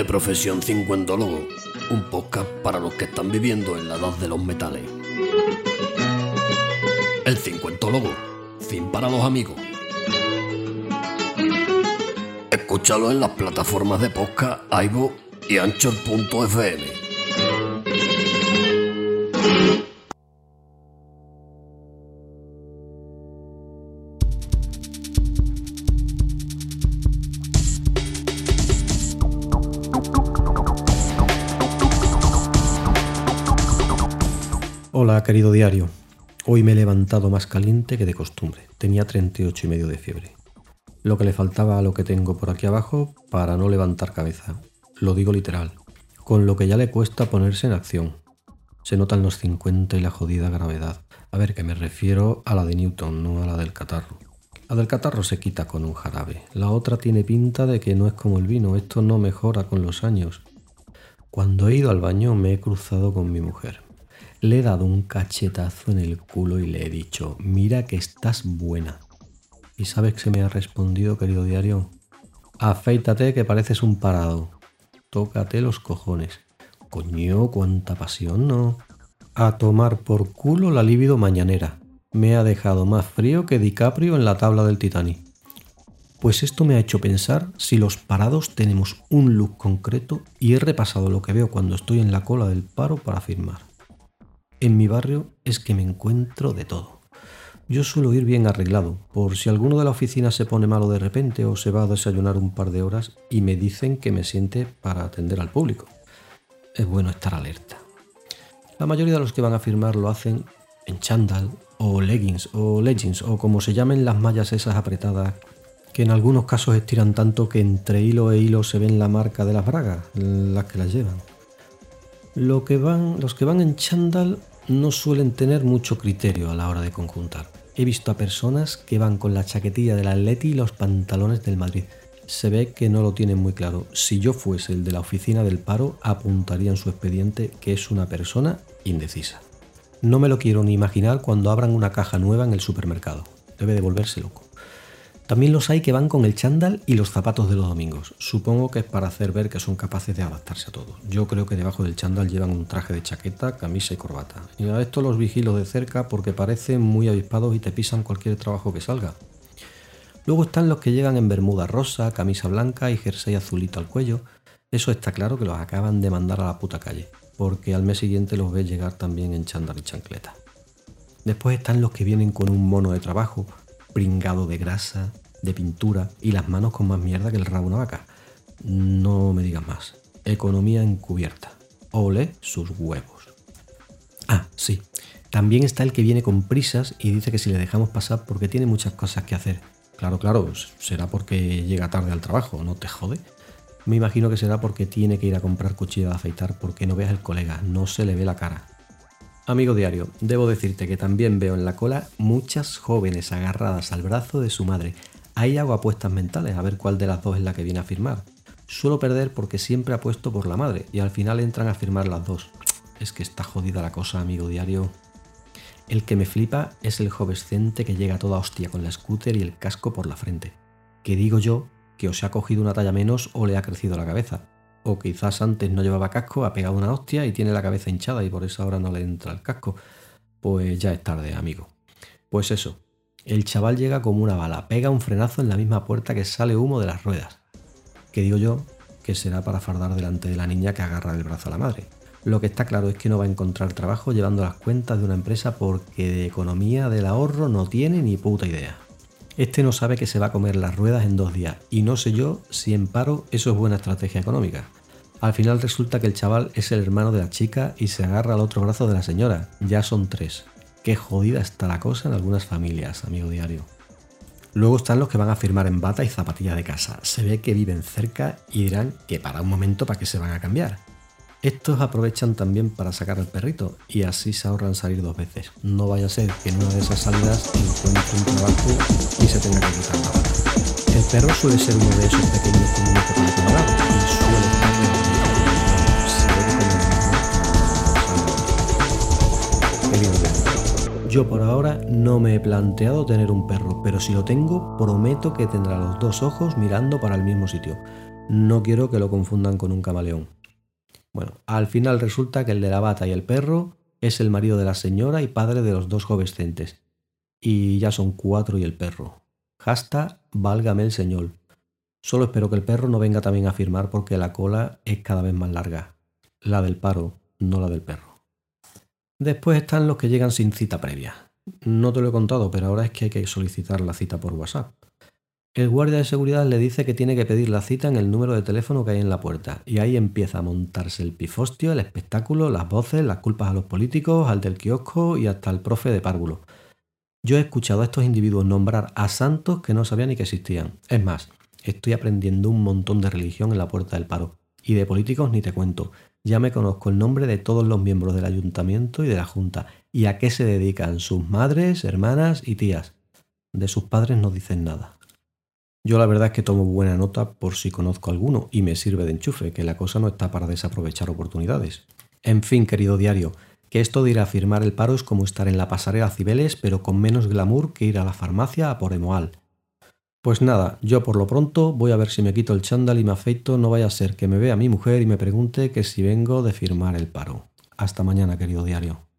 De profesión cincuentólogo, un podcast para los que están viviendo en la edad de los metales. El cincuentólogo, fin para los amigos. Escúchalo en las plataformas de podcast iVoox y Anchor.fm. Hola, querido diario. Hoy me he levantado más caliente que de costumbre. Tenía 38 y medio de fiebre. Lo que le faltaba a lo que tengo por aquí abajo para no levantar cabeza. Lo digo literal. Con lo que ya le cuesta ponerse en acción. Se notan los 50 y la jodida gravedad. A ver, que me refiero a la de Newton, no a la del catarro. La del catarro se quita con un jarabe. La otra tiene pinta de que no es como el vino. Esto no mejora con los años. Cuando he ido al baño me he cruzado con mi mujer. Le he dado un cachetazo en el culo y le he dicho, mira que estás buena. ¿Y sabes qué me ha respondido, querido diario? Afeítate que pareces un parado. Tócate los cojones. Coño, cuánta pasión, ¿no? A tomar por culo la libido mañanera. Me ha dejado más frío que DiCaprio en la tabla del Titanic. Pues esto me ha hecho pensar si los parados tenemos un look concreto y he repasado lo que veo cuando estoy en la cola del paro para firmar. En mi barrio es que me encuentro de todo. Yo suelo ir bien arreglado, por si alguno de la oficina se pone malo de repente o se va a desayunar un par de horas y me dicen que me siente para atender al público. Es bueno estar alerta. La mayoría de los que van a firmar lo hacen en chándal o leggings o leggings o como se llamen las mallas esas apretadas que en algunos casos estiran tanto que entre hilo e hilo se ven la marca de las bragas, las que las llevan. Lo que van, los que van en chándal no suelen tener mucho criterio a la hora de conjuntar. He visto a personas que van con la chaquetilla del Atleti y los pantalones del Madrid. Se ve que no lo tienen muy claro. Si yo fuese el de la oficina del paro, apuntaría en su expediente que es una persona indecisa. No me lo quiero ni imaginar cuando abran una caja nueva en el supermercado. Debe de volverse loco. También los hay que van con el chándal y los zapatos de los domingos. Supongo que es para hacer ver que son capaces de adaptarse a todo. Yo creo que debajo del chándal llevan un traje de chaqueta, camisa y corbata. Y a esto los vigilo de cerca porque parecen muy avispados y te pisan cualquier trabajo que salga. Luego están los que llegan en bermuda rosa, camisa blanca y jersey azulito al cuello. Eso está claro que los acaban de mandar a la puta calle, porque al mes siguiente los ves llegar también en chándal y chancleta. Después están los que vienen con un mono de trabajo, pringado de grasa, de pintura y las manos con más mierda que el rabo de una vaca. No me digas más. Economía encubierta. Ole sus huevos. Ah, sí. También está el que viene con prisas y dice que si le dejamos pasar porque tiene muchas cosas que hacer. Claro, claro, será porque llega tarde al trabajo, no te jode. Me imagino que será porque tiene que ir a comprar cuchilla de afeitar porque no veas el colega, no se le ve la cara. Amigo diario, debo decirte que también veo en la cola muchas jóvenes agarradas al brazo de su madre, Ahí hago apuestas mentales a ver cuál de las dos es la que viene a firmar. Suelo perder porque siempre apuesto por la madre y al final entran a firmar las dos. Es que está jodida la cosa, amigo diario. El que me flipa es el jovescente que llega toda hostia con la scooter y el casco por la frente. Que digo yo que o se ha cogido una talla menos o le ha crecido la cabeza. O quizás antes no llevaba casco, ha pegado una hostia y tiene la cabeza hinchada y por eso ahora no le entra el casco. Pues ya es tarde, amigo. Pues eso, el chaval llega como una bala, pega un frenazo en la misma puerta que sale humo de las ruedas. Que digo yo que será para fardar delante de la niña que agarra el brazo a la madre. Lo que está claro es que no va a encontrar trabajo llevando las cuentas de una empresa porque de economía del ahorro no tiene ni puta idea. Este no sabe que se va a comer las ruedas en dos días y no sé yo si en paro eso es buena estrategia económica. Al final resulta que el chaval es el hermano de la chica y se agarra al otro brazo de la señora. Ya son tres. Qué jodida está la cosa en algunas familias, amigo diario. Luego están los que van a firmar en bata y zapatilla de casa. Se ve que viven cerca y dirán que para un momento para qué se van a cambiar. Estos aprovechan también para sacar al perrito y así se ahorran salir dos veces. No vaya a ser que en una de esas salidas encuentre un trabajo y se tenga que quitar la bata. El perro suele ser uno de esos pequeños comunes para y suele Yo por ahora no me he planteado tener un perro, pero si lo tengo, prometo que tendrá los dos ojos mirando para el mismo sitio. No quiero que lo confundan con un camaleón. Bueno, al final resulta que el de la bata y el perro es el marido de la señora y padre de los dos jovencentes. Y ya son cuatro y el perro. Hasta válgame el señor. Solo espero que el perro no venga también a firmar porque la cola es cada vez más larga. La del paro, no la del perro. Después están los que llegan sin cita previa. No te lo he contado, pero ahora es que hay que solicitar la cita por WhatsApp. El guardia de seguridad le dice que tiene que pedir la cita en el número de teléfono que hay en la puerta, y ahí empieza a montarse el pifostio, el espectáculo, las voces, las culpas a los políticos, al del kiosco y hasta el profe de párvulo. Yo he escuchado a estos individuos nombrar a santos que no sabían ni que existían. Es más, estoy aprendiendo un montón de religión en la puerta del paro, y de políticos ni te cuento. Ya me conozco el nombre de todos los miembros del ayuntamiento y de la junta, y a qué se dedican sus madres, hermanas y tías. De sus padres no dicen nada. Yo la verdad es que tomo buena nota por si conozco alguno y me sirve de enchufe, que la cosa no está para desaprovechar oportunidades. En fin, querido diario, que esto de ir a firmar el paro es como estar en la pasarela Cibeles, pero con menos glamour que ir a la farmacia a por Emoal. Pues nada, yo por lo pronto voy a ver si me quito el chándal y me afeito, no vaya a ser que me vea mi mujer y me pregunte que si vengo de firmar el paro. Hasta mañana, querido diario.